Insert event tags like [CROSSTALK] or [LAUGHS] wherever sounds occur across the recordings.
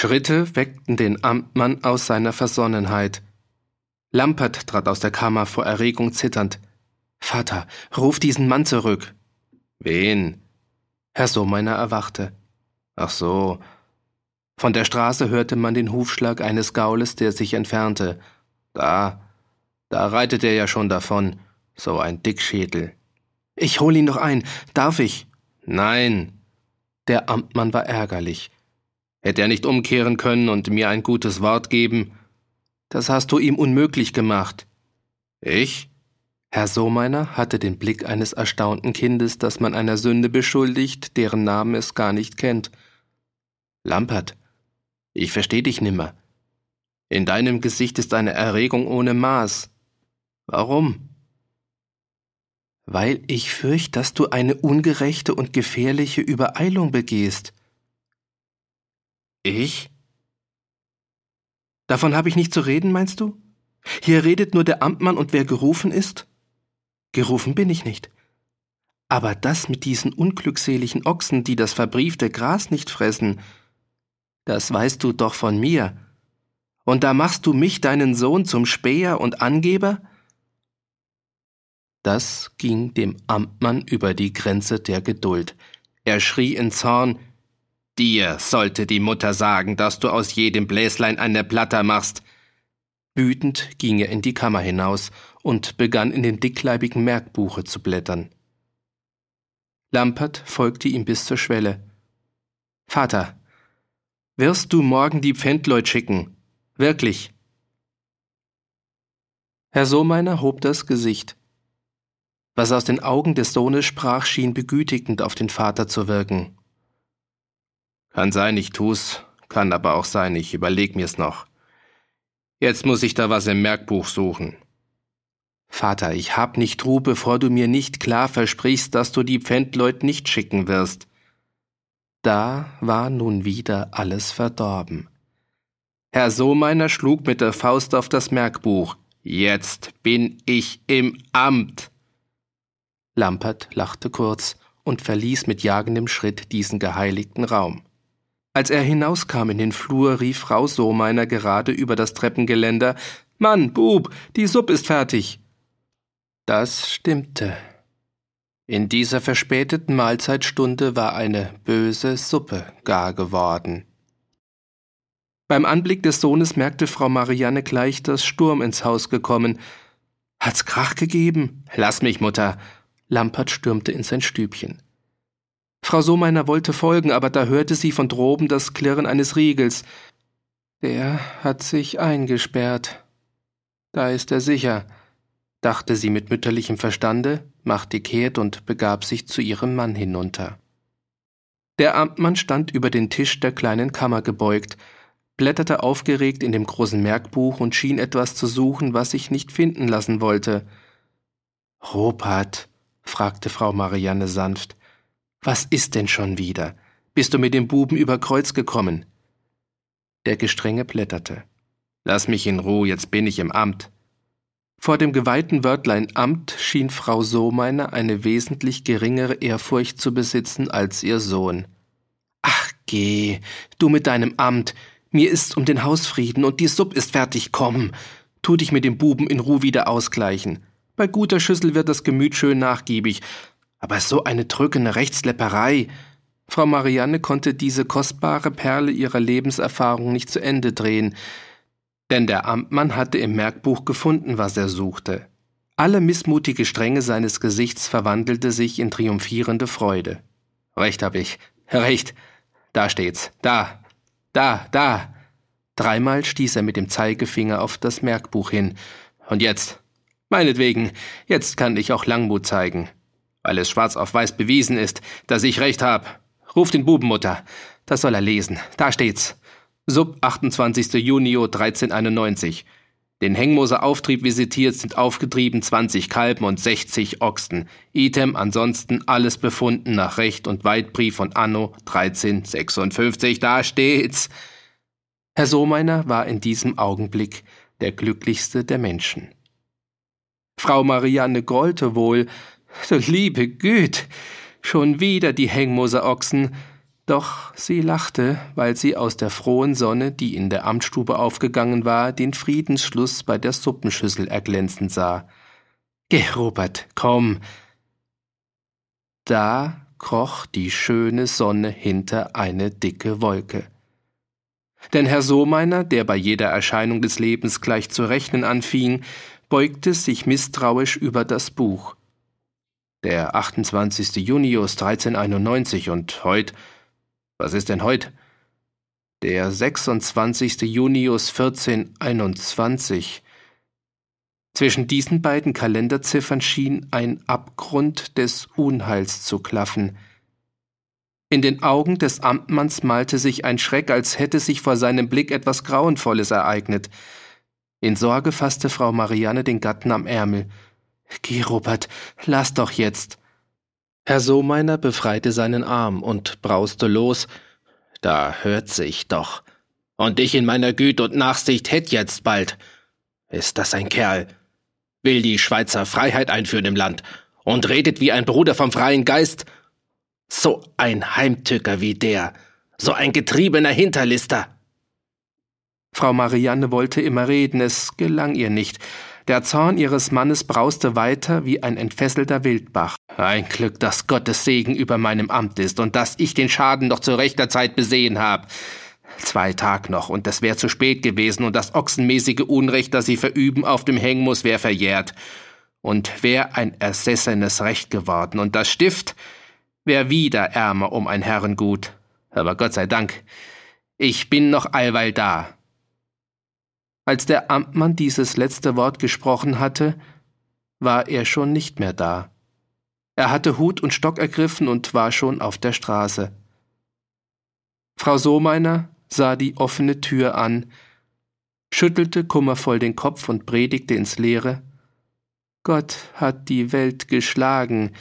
Schritte weckten den Amtmann aus seiner Versonnenheit. Lampert trat aus der Kammer vor Erregung zitternd. Vater, ruf diesen Mann zurück. Wen? Herr Sohmeiner erwachte. Ach so. Von der Straße hörte man den Hufschlag eines Gaules, der sich entfernte. Da, da reitet er ja schon davon, so ein Dickschädel. Ich hol ihn doch ein, darf ich? Nein. Der Amtmann war ärgerlich. Hätte er nicht umkehren können und mir ein gutes Wort geben? Das hast du ihm unmöglich gemacht. Ich? Herr Sohmeiner hatte den Blick eines erstaunten Kindes, das man einer Sünde beschuldigt, deren Namen es gar nicht kennt. Lampert, ich versteh dich nimmer. In deinem Gesicht ist eine Erregung ohne Maß. Warum? Weil ich fürcht, dass du eine ungerechte und gefährliche Übereilung begehst. Ich? Davon habe ich nicht zu reden, meinst du? Hier redet nur der Amtmann und wer gerufen ist? Gerufen bin ich nicht. Aber das mit diesen unglückseligen Ochsen, die das verbriefte Gras nicht fressen, das weißt du doch von mir. Und da machst du mich, deinen Sohn, zum Späher und Angeber? Das ging dem Amtmann über die Grenze der Geduld. Er schrie in Zorn Dir sollte die Mutter sagen, dass du aus jedem Bläslein eine Platter machst. Wütend ging er in die Kammer hinaus und begann in dem dickleibigen Merkbuche zu blättern. Lampert folgte ihm bis zur Schwelle. Vater, wirst du morgen die Pfändleut schicken? Wirklich? Herr Sohmeiner hob das Gesicht. Was aus den Augen des Sohnes sprach, schien begütigend auf den Vater zu wirken. Kann sein, ich tu's, kann aber auch sein, ich überleg mir's noch. Jetzt muss ich da was im Merkbuch suchen. Vater, ich hab nicht Ruhe, bevor du mir nicht klar versprichst, dass du die Pfändleut nicht schicken wirst. Da war nun wieder alles verdorben. Herr Sohmeiner schlug mit der Faust auf das Merkbuch. Jetzt bin ich im Amt. Lampert lachte kurz und verließ mit jagendem Schritt diesen geheiligten Raum. Als er hinauskam in den Flur, rief Frau Sohmeiner gerade über das Treppengeländer Mann, Bub, die Suppe ist fertig. Das stimmte. In dieser verspäteten Mahlzeitstunde war eine böse Suppe gar geworden. Beim Anblick des Sohnes merkte Frau Marianne gleich, dass Sturm ins Haus gekommen. Hat's Krach gegeben? Lass mich, Mutter. Lampert stürmte in sein Stübchen. Frau Sohmeiner wollte folgen, aber da hörte sie von droben das Klirren eines Riegels. Der hat sich eingesperrt. Da ist er sicher, dachte sie mit mütterlichem Verstande, machte kehrt und begab sich zu ihrem Mann hinunter. Der Amtmann stand über den Tisch der kleinen Kammer gebeugt, blätterte aufgeregt in dem großen Merkbuch und schien etwas zu suchen, was sich nicht finden lassen wollte. Robert, fragte Frau Marianne sanft, was ist denn schon wieder? Bist du mit dem Buben über Kreuz gekommen? Der Gestrenge blätterte. Lass mich in Ruhe, jetzt bin ich im Amt. Vor dem geweihten Wörtlein Amt schien Frau Sohmeiner eine wesentlich geringere Ehrfurcht zu besitzen als ihr Sohn. Ach geh, du mit deinem Amt, mir ist's um den Hausfrieden und die Supp ist fertig, komm. Tu dich mit dem Buben in Ruhe wieder ausgleichen. Bei guter Schüssel wird das Gemüt schön nachgiebig, aber so eine drückende Rechtslepperei. Frau Marianne konnte diese kostbare Perle ihrer Lebenserfahrung nicht zu Ende drehen, denn der Amtmann hatte im Merkbuch gefunden, was er suchte. Alle missmutige Strenge seines Gesichts verwandelte sich in triumphierende Freude. Recht hab ich, recht. Da steht's, da, da, da. Dreimal stieß er mit dem Zeigefinger auf das Merkbuch hin. Und jetzt? Meinetwegen, jetzt kann ich auch Langmut zeigen weil es schwarz auf weiß bewiesen ist, dass ich recht hab. Ruf den Bubenmutter. Das soll er lesen. Da steht's. Sub 28. Junio 1391. Den Hengmoser Auftrieb visitiert sind aufgetrieben 20 Kalben und 60 Ochsen. Item ansonsten alles befunden nach Recht und Weitbrief von Anno 1356. Da steht's. Herr Sohmeiner war in diesem Augenblick der glücklichste der Menschen. Frau Marianne grollte wohl, Du liebe Güte, schon wieder die Hengmoser Ochsen. Doch sie lachte, weil sie aus der frohen Sonne, die in der Amtsstube aufgegangen war, den Friedensschluss bei der Suppenschüssel erglänzen sah. Geh, Robert, komm. Da kroch die schöne Sonne hinter eine dicke Wolke. Denn Herr Sohmeiner, der bei jeder Erscheinung des Lebens gleich zu rechnen anfing, beugte sich misstrauisch über das Buch. Der 28. Junius 1391 und heut was ist denn heut? Der 26. Junius 1421. Zwischen diesen beiden Kalenderziffern schien ein Abgrund des Unheils zu klaffen. In den Augen des Amtmanns malte sich ein Schreck, als hätte sich vor seinem Blick etwas Grauenvolles ereignet. In Sorge fasste Frau Marianne den Gatten am Ärmel. Geh, Robert, lass doch jetzt. Herr Sohmeiner befreite seinen Arm und brauste los. Da hört sich doch. Und ich in meiner Güte und Nachsicht hätt jetzt bald. Ist das ein Kerl? Will die Schweizer Freiheit einführen im Land und redet wie ein Bruder vom freien Geist? So ein Heimtücker wie der, so ein getriebener Hinterlister. Frau Marianne wollte immer reden, es gelang ihr nicht. Der Zorn ihres Mannes brauste weiter wie ein entfesselter Wildbach. Ein Glück, dass Gottes Segen über meinem Amt ist und dass ich den Schaden noch zu rechter Zeit besehen hab. Zwei Tag noch, und es wär zu spät gewesen, und das ochsenmäßige Unrecht, das sie verüben, auf dem Hängen wär verjährt. Und wär ein ersessenes Recht geworden, und das Stift wär wieder ärmer um ein Herrengut. Aber Gott sei Dank, ich bin noch allweil da. Als der Amtmann dieses letzte Wort gesprochen hatte, war er schon nicht mehr da. Er hatte Hut und Stock ergriffen und war schon auf der Straße. Frau Sohmeiner sah die offene Tür an, schüttelte kummervoll den Kopf und predigte ins Leere. Gott hat die Welt geschlagen,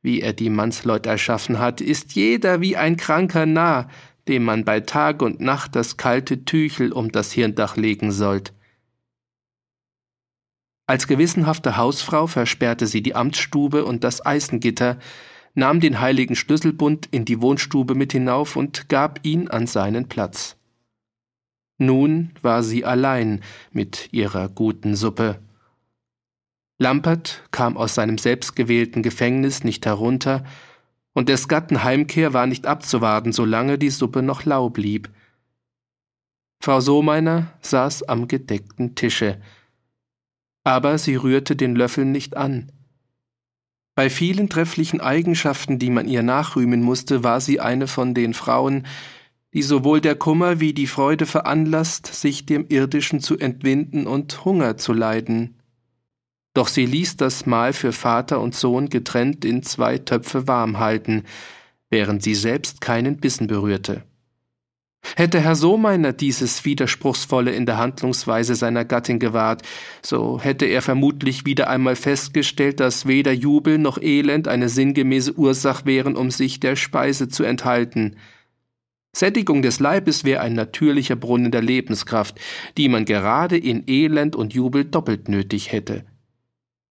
wie er die Mannsleut erschaffen hat, ist jeder wie ein kranker Narr, dem man bei Tag und Nacht das kalte Tüchel um das Hirndach legen sollt. Als gewissenhafte Hausfrau versperrte sie die Amtsstube und das Eisengitter, nahm den heiligen Schlüsselbund in die Wohnstube mit hinauf und gab ihn an seinen Platz. Nun war sie allein mit ihrer guten Suppe. Lampert kam aus seinem selbstgewählten Gefängnis nicht herunter, und des Gatten Heimkehr war nicht abzuwarten, solange die Suppe noch lau blieb. Frau Sohmeiner saß am gedeckten Tische, aber sie rührte den Löffel nicht an. Bei vielen trefflichen Eigenschaften, die man ihr nachrühmen musste, war sie eine von den Frauen, die sowohl der Kummer wie die Freude veranlasst, sich dem Irdischen zu entwinden und Hunger zu leiden. Doch sie ließ das Mahl für Vater und Sohn getrennt in zwei Töpfe warm halten, während sie selbst keinen Bissen berührte. Hätte Herr Sohmeiner dieses Widerspruchsvolle in der Handlungsweise seiner Gattin gewahrt, so hätte er vermutlich wieder einmal festgestellt, dass weder Jubel noch Elend eine sinngemäße Ursache wären, um sich der Speise zu enthalten. Sättigung des Leibes wäre ein natürlicher Brunnen der Lebenskraft, die man gerade in Elend und Jubel doppelt nötig hätte.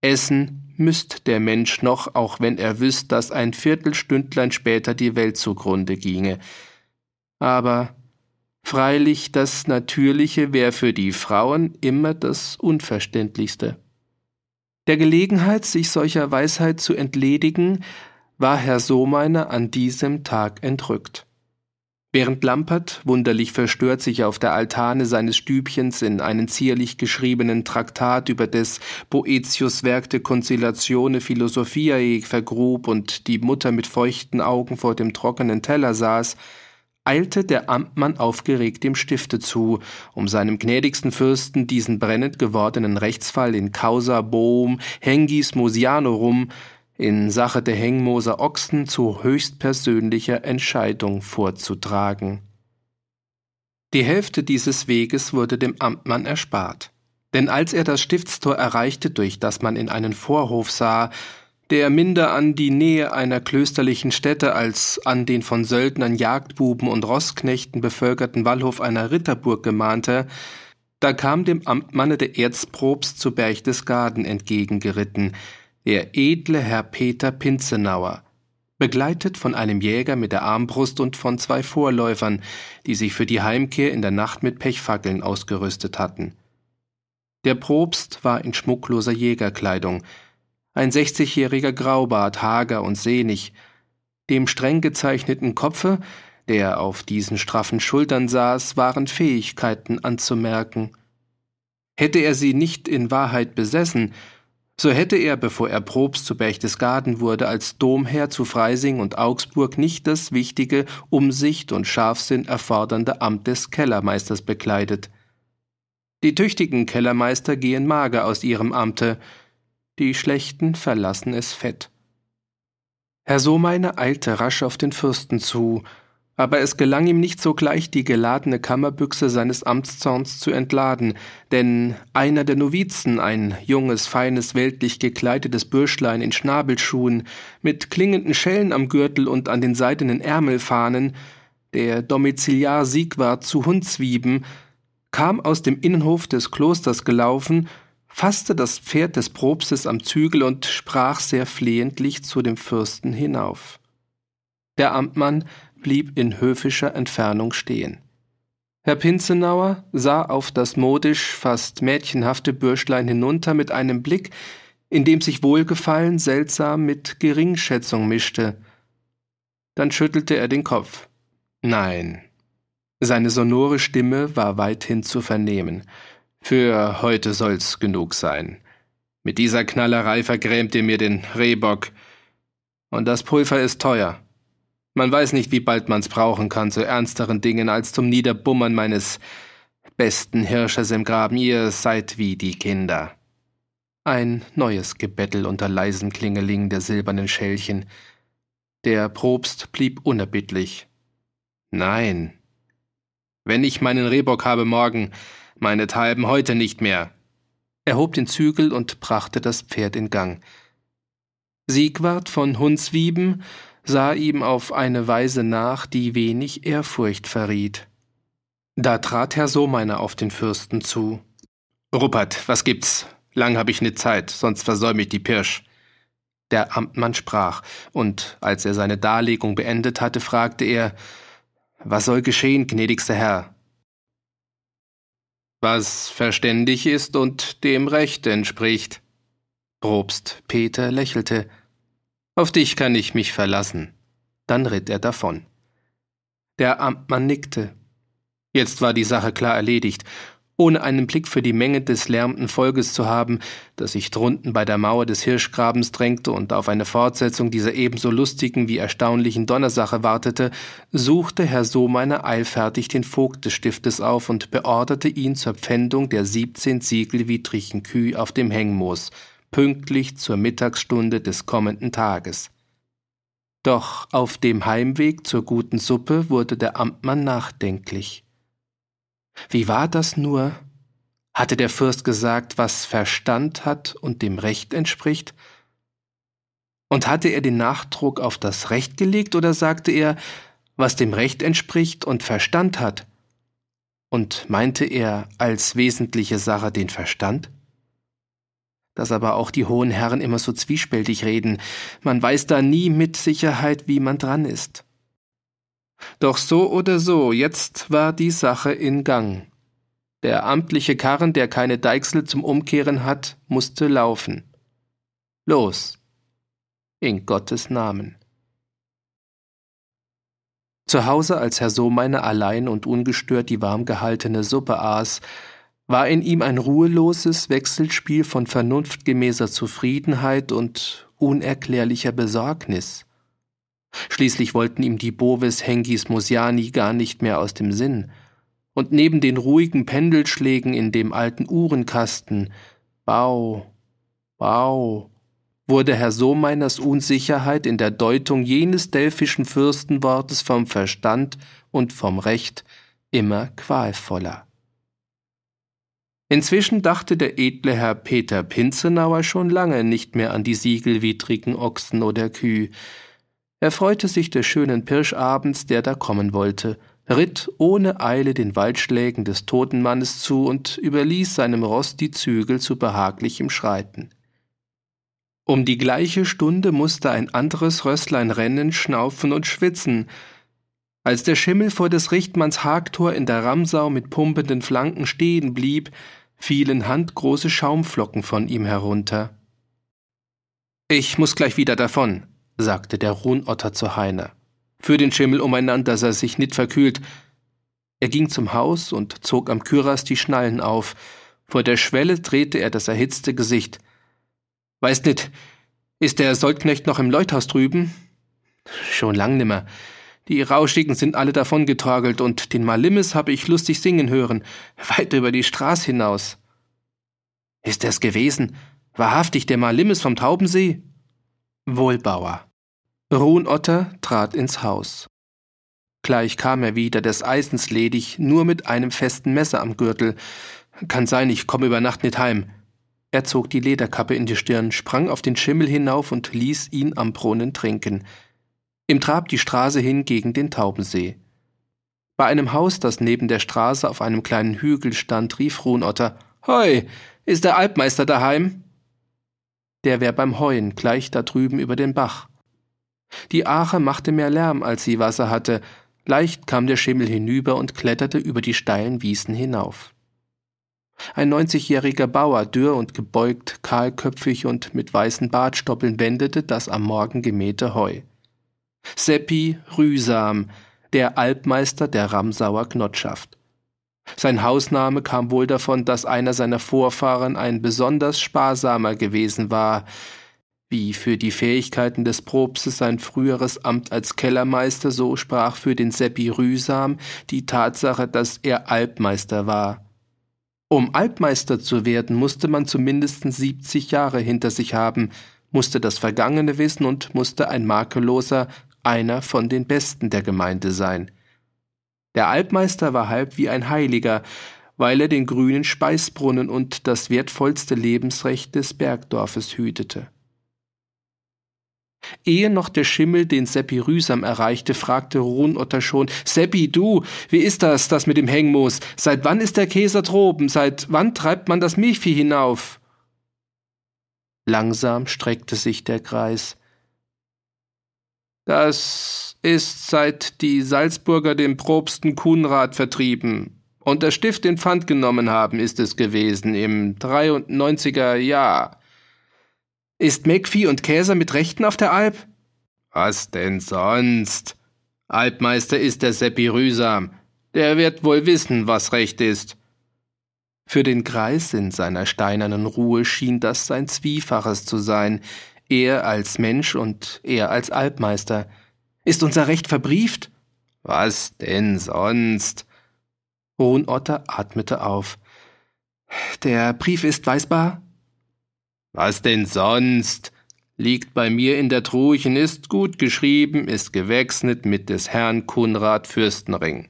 Essen müsst der Mensch noch, auch wenn er wüsst, dass ein Viertelstündlein später die Welt zugrunde ginge. Aber freilich das Natürliche wäre für die Frauen immer das Unverständlichste. Der Gelegenheit, sich solcher Weisheit zu entledigen, war Herr Sohmeiner an diesem Tag entrückt. Während Lampert, wunderlich verstört, sich auf der Altane seines Stübchens in einen zierlich geschriebenen Traktat über des Boetius Werk de Conciliatione Philosophiae vergrub und die Mutter mit feuchten Augen vor dem trockenen Teller saß, eilte der Amtmann aufgeregt dem Stifte zu, um seinem gnädigsten Fürsten diesen brennend gewordenen Rechtsfall in Causa Boom Hengis Mosianorum in Sache der Hengmoser Ochsen zu höchstpersönlicher Entscheidung vorzutragen. Die Hälfte dieses Weges wurde dem Amtmann erspart, denn als er das Stiftstor erreichte, durch das man in einen Vorhof sah, der minder an die Nähe einer klösterlichen Stätte als an den von Söldnern, Jagdbuben und Rossknechten bevölkerten Wallhof einer Ritterburg gemahnte, da kam dem Amtmanne der Erzprobst zu Berchtesgaden entgegengeritten, der edle Herr Peter Pinzenauer, begleitet von einem Jäger mit der Armbrust und von zwei Vorläufern, die sich für die Heimkehr in der Nacht mit Pechfackeln ausgerüstet hatten. Der Propst war in schmuckloser Jägerkleidung, ein sechzigjähriger Graubart, hager und sehnig, dem streng gezeichneten Kopfe, der auf diesen straffen Schultern saß, waren Fähigkeiten anzumerken. Hätte er sie nicht in Wahrheit besessen, so hätte er, bevor er Probst zu Berchtesgaden wurde, als Domherr zu Freising und Augsburg nicht das wichtige, Umsicht und Scharfsinn erfordernde Amt des Kellermeisters bekleidet. Die tüchtigen Kellermeister gehen mager aus ihrem Amte, die schlechten verlassen es fett. Herr Sohmeiner eilte rasch auf den Fürsten zu, aber es gelang ihm nicht sogleich, die geladene Kammerbüchse seines Amtszorns zu entladen, denn einer der Novizen, ein junges, feines, weltlich gekleidetes Bürschlein in Schnabelschuhen, mit klingenden Schellen am Gürtel und an den seidenen Ärmelfahnen, der Domiziliar Siegwart zu Hundswieben, kam aus dem Innenhof des Klosters gelaufen, fasste das Pferd des Propstes am Zügel und sprach sehr flehentlich zu dem Fürsten hinauf. Der Amtmann blieb in höfischer Entfernung stehen. Herr Pinzenauer sah auf das modisch, fast mädchenhafte Bürschlein hinunter mit einem Blick, in dem sich Wohlgefallen seltsam mit Geringschätzung mischte. Dann schüttelte er den Kopf. Nein. Seine sonore Stimme war weithin zu vernehmen. Für heute soll's genug sein. Mit dieser Knallerei vergrämt ihr mir den Rehbock. Und das Pulver ist teuer. Man weiß nicht, wie bald man's brauchen kann zu ernsteren Dingen als zum Niederbummern meines besten Hirsches im Graben. Ihr seid wie die Kinder. Ein neues Gebettel unter leisem Klingeling der silbernen Schellchen. Der Propst blieb unerbittlich. Nein. Wenn ich meinen Rehbock habe morgen, meinethalben heute nicht mehr. Er hob den Zügel und brachte das Pferd in Gang. Siegwart von Hunswieben sah ihm auf eine Weise nach, die wenig Ehrfurcht verriet. Da trat Herr Sohmeiner auf den Fürsten zu. Ruppert, was gibt's? Lang hab ich ne Zeit, sonst versäum ich die Pirsch. Der Amtmann sprach, und als er seine Darlegung beendet hatte, fragte er, was soll geschehen, gnädigster Herr? Was verständig ist und dem Recht entspricht. Probst Peter lächelte, auf dich kann ich mich verlassen. Dann ritt er davon. Der Amtmann nickte. Jetzt war die Sache klar erledigt, ohne einen Blick für die Menge des lärmenden Volkes zu haben, das sich drunten bei der Mauer des Hirschgrabens drängte und auf eine Fortsetzung dieser ebenso lustigen wie erstaunlichen Donnersache wartete, suchte Herr Sohmeiner eilfertig den Vogt des Stiftes auf und beorderte ihn zur Pfändung der siebzehn siegelwidrigen Kühe auf dem Hängmoos, pünktlich zur Mittagsstunde des kommenden Tages. Doch auf dem Heimweg zur guten Suppe wurde der Amtmann nachdenklich. Wie war das nur? Hatte der Fürst gesagt, was Verstand hat und dem Recht entspricht? Und hatte er den Nachdruck auf das Recht gelegt oder sagte er, was dem Recht entspricht und Verstand hat? Und meinte er als wesentliche Sache den Verstand? Dass aber auch die hohen Herren immer so zwiespältig reden, man weiß da nie mit Sicherheit, wie man dran ist. Doch so oder so, jetzt war die Sache in Gang. Der amtliche Karren, der keine Deichsel zum Umkehren hat, musste laufen. Los. In Gottes Namen. Zu Hause, als Herr Sohmeiner allein und ungestört die warm gehaltene Suppe aß, war in ihm ein ruheloses Wechselspiel von vernunftgemäßer Zufriedenheit und unerklärlicher Besorgnis. Schließlich wollten ihm die Bovis Hengis Mosiani gar nicht mehr aus dem Sinn, und neben den ruhigen Pendelschlägen in dem alten Uhrenkasten Bau, Bau, wurde Herr Sohmeiners Unsicherheit in der Deutung jenes delphischen Fürstenwortes vom Verstand und vom Recht immer qualvoller. Inzwischen dachte der edle Herr Peter Pinzenauer schon lange nicht mehr an die siegelwidrigen Ochsen oder Kühe. Er freute sich des schönen Pirschabends, der da kommen wollte, ritt ohne Eile den Waldschlägen des toten Mannes zu und überließ seinem Ross die Zügel zu behaglichem Schreiten. Um die gleiche Stunde musste ein anderes Rösslein rennen, schnaufen und schwitzen. Als der Schimmel vor des Richtmanns Hagtor in der Ramsau mit pumpenden Flanken stehen blieb, fielen handgroße Schaumflocken von ihm herunter. Ich muss gleich wieder davon, sagte der Ruhnotter zu Heine. Für den Schimmel umeinander, dass er sich nit verkühlt. Er ging zum Haus und zog am Küras die Schnallen auf. Vor der Schwelle drehte er das erhitzte Gesicht. Weißt nit, ist der Soldknecht noch im Leuthaus drüben? Schon lang nimmer. Die Rauschigen sind alle davongetorgelt und den Malimmes habe ich lustig singen hören, weit über die Straß hinaus. Ist er's gewesen? Wahrhaftig der Malimmes vom Taubensee? Wohlbauer. Ruhnotter trat ins Haus. Gleich kam er wieder, des Eisens ledig, nur mit einem festen Messer am Gürtel. Kann sein, ich komme über Nacht nicht heim. Er zog die Lederkappe in die Stirn, sprang auf den Schimmel hinauf und ließ ihn am Brunnen trinken. Ihm trab die Straße hin gegen den Taubensee. Bei einem Haus, das neben der Straße auf einem kleinen Hügel stand, rief Ruhnotter: Hoi, ist der Alpmeister daheim? Der wär beim Heuen, gleich da drüben über den Bach. Die Ache machte mehr Lärm, als sie Wasser hatte. Leicht kam der Schimmel hinüber und kletterte über die steilen Wiesen hinauf. Ein neunzigjähriger Bauer, dürr und gebeugt, kahlköpfig und mit weißen Bartstoppeln wendete das am Morgen gemähte Heu. Seppi Rühsam, der Alpmeister der Ramsauer Knotschaft. Sein Hausname kam wohl davon, dass einer seiner Vorfahren ein besonders sparsamer gewesen war, wie für die Fähigkeiten des Propstes sein früheres Amt als Kellermeister, so sprach für den Seppi Rühsam die Tatsache, dass er Alpmeister war. Um Alpmeister zu werden, musste man zumindest 70 Jahre hinter sich haben, musste das Vergangene wissen und musste ein makelloser, einer von den Besten der Gemeinde sein. Der Alpmeister war halb wie ein Heiliger, weil er den grünen Speisbrunnen und das wertvollste Lebensrecht des Bergdorfes hütete. Ehe noch der Schimmel den Seppi Rühsam erreichte, fragte Ruhnotter schon, Seppi, du, wie ist das, das mit dem Hengmoos? Seit wann ist der Käser droben? Seit wann treibt man das Milchvieh hinauf? Langsam streckte sich der Kreis. Das ist seit die Salzburger den Probsten Kuhnrad vertrieben und das Stift in Pfand genommen haben, ist es gewesen, im 93er Jahr. Ist Meckvieh und Käser mit Rechten auf der Alp? Was denn sonst? Alpmeister ist der Seppi Rühsam. Der wird wohl wissen, was Recht ist. Für den Greis in seiner steinernen Ruhe schien das sein Zwiefaches zu sein, er als Mensch und er als Alpmeister. Ist unser Recht verbrieft? Was denn sonst? Hohenotter atmete auf. Der Brief ist weisbar? Was denn sonst? Liegt bei mir in der Truchen, ist gut geschrieben, ist gewechselt mit des Herrn Kunrad Fürstenring.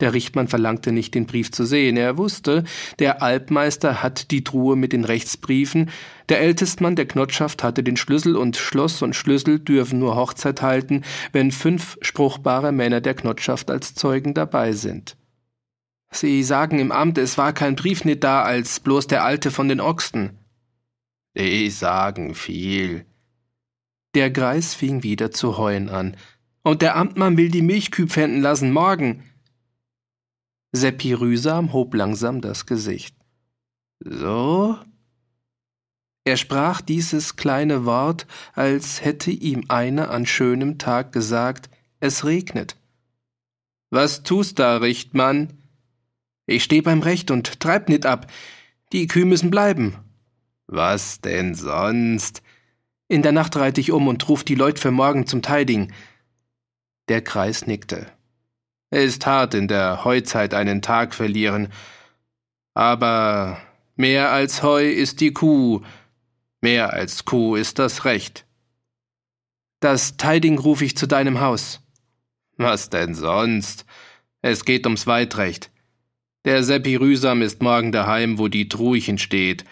Der Richtmann verlangte nicht, den Brief zu sehen. Er wusste, der Alpmeister hat die Truhe mit den Rechtsbriefen, der Ältestmann der Knotschaft hatte den Schlüssel und Schloss und Schlüssel dürfen nur Hochzeit halten, wenn fünf spruchbare Männer der Knotschaft als Zeugen dabei sind. Sie sagen im Amt, es war kein Brief nicht da, als bloß der Alte von den Ochsen. Die sagen viel. Der Greis fing wieder zu heuen an. Und der Amtmann will die Milchküh pfänden lassen morgen. Seppi Rühsam hob langsam das Gesicht. So? Er sprach dieses kleine Wort, als hätte ihm einer an schönem Tag gesagt, es regnet. Was tust da, Richtmann? Ich steh beim Recht und treib nit ab. Die Kühe müssen bleiben. Was denn sonst? In der Nacht reite ich um und ruf die Leut für morgen zum Teiding. Der Kreis nickte. Ist hart in der Heuzeit einen Tag verlieren. Aber mehr als Heu ist die Kuh, mehr als Kuh ist das Recht. Das Teiding ruf ich zu deinem Haus. Was denn sonst? Es geht ums Weitrecht. Der Seppi Rühsam ist morgen daheim, wo die Truchen steht.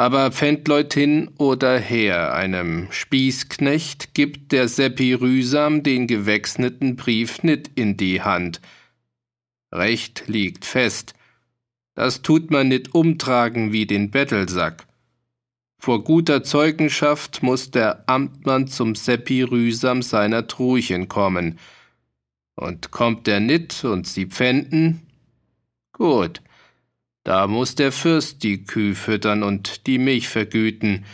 Aber Pfändleut hin oder her, einem Spießknecht gibt der Seppi Rühsam den gewechselten Brief nit in die Hand. Recht liegt fest. Das tut man nit umtragen wie den Bettelsack. Vor guter Zeugenschaft muss der Amtmann zum Seppi Rühsam seiner Truchen kommen. Und kommt der nit und sie pfänden? Gut, da muss der Fürst die Küh füttern und die Milch vergüten.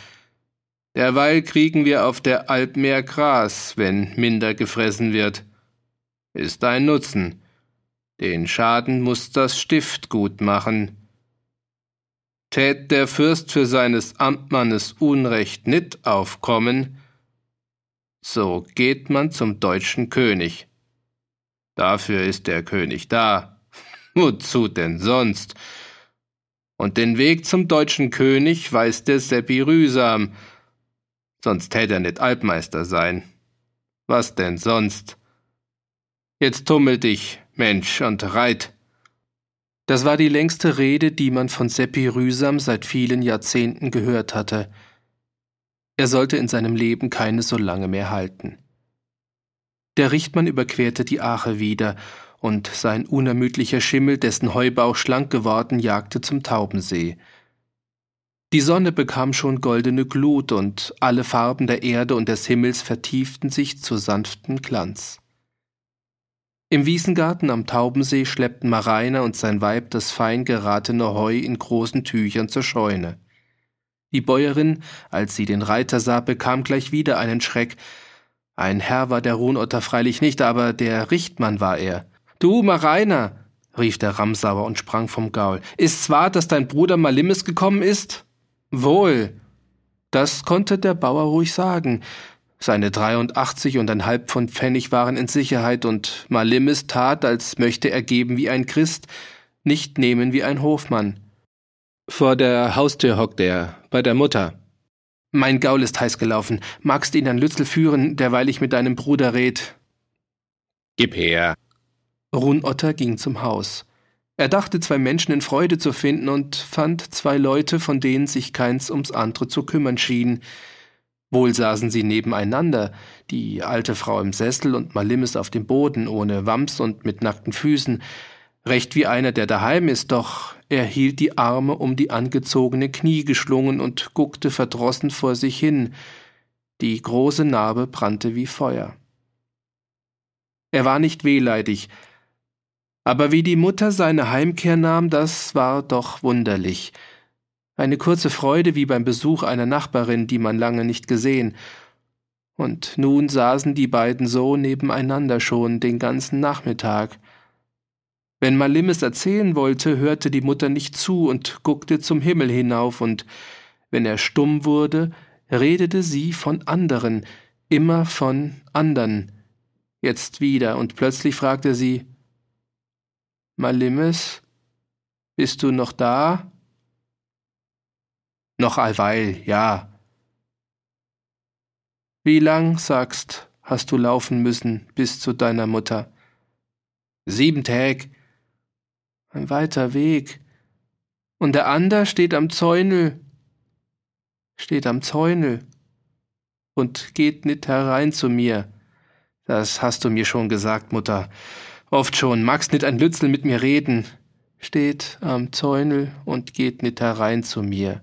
Derweil kriegen wir auf der Alp mehr Gras, wenn minder gefressen wird. Ist ein Nutzen. Den Schaden muss das Stift gut machen. Tät der Fürst für seines Amtmannes Unrecht nit aufkommen, so geht man zum deutschen König. Dafür ist der König da. [LAUGHS] Wozu denn sonst? Und den Weg zum deutschen König weiß der Seppi Rühsam, sonst täte er nicht Altmeister sein. Was denn sonst? Jetzt tummel dich, Mensch, und reit. Das war die längste Rede, die man von Seppi Rühsam seit vielen Jahrzehnten gehört hatte. Er sollte in seinem Leben keine so lange mehr halten. Der Richtmann überquerte die Ache wieder, und sein unermüdlicher Schimmel, dessen Heubauch schlank geworden, jagte zum Taubensee. Die Sonne bekam schon goldene Glut, und alle Farben der Erde und des Himmels vertieften sich zu sanftem Glanz. Im Wiesengarten am Taubensee schleppten Mareiner und sein Weib das fein geratene Heu in großen Tüchern zur Scheune. Die Bäuerin, als sie den Reiter sah, bekam gleich wieder einen Schreck. Ein Herr war der Ruhnotter freilich nicht, aber der Richtmann war er. Du, Mareiner, rief der Ramsauer und sprang vom Gaul. Ist's wahr, dass dein Bruder Malimis gekommen ist? Wohl. Das konnte der Bauer ruhig sagen. Seine dreiundachtzig und ein halb Pfund Pfennig waren in Sicherheit, und Malimis tat, als möchte er geben wie ein Christ, nicht nehmen wie ein Hofmann. Vor der Haustür hockt er, bei der Mutter. Mein Gaul ist heiß gelaufen. Magst ihn an Lützel führen, derweil ich mit deinem Bruder red? Gib her. Runotter ging zum Haus. Er dachte, zwei Menschen in Freude zu finden und fand zwei Leute, von denen sich keins ums andere zu kümmern schien. Wohl saßen sie nebeneinander, die alte Frau im Sessel und Malimis auf dem Boden, ohne Wams und mit nackten Füßen, recht wie einer, der daheim ist, doch er hielt die Arme um die angezogene Knie geschlungen und guckte verdrossen vor sich hin. Die große Narbe brannte wie Feuer. Er war nicht wehleidig, aber wie die Mutter seine Heimkehr nahm, das war doch wunderlich. Eine kurze Freude wie beim Besuch einer Nachbarin, die man lange nicht gesehen. Und nun saßen die beiden so nebeneinander schon den ganzen Nachmittag. Wenn Malimis erzählen wollte, hörte die Mutter nicht zu und guckte zum Himmel hinauf, und wenn er stumm wurde, redete sie von anderen, immer von andern. Jetzt wieder, und plötzlich fragte sie Malimis, bist du noch da? Noch allweil, ja. Wie lang, sagst, hast du laufen müssen bis zu deiner Mutter? Sieben Tag. Ein weiter Weg. Und der ander steht am Zäunel. Steht am Zäunel. Und geht nit herein zu mir. Das hast du mir schon gesagt, Mutter. Oft schon. Magst nit ein Lützel mit mir reden. Steht am Zäunel und geht nit herein zu mir.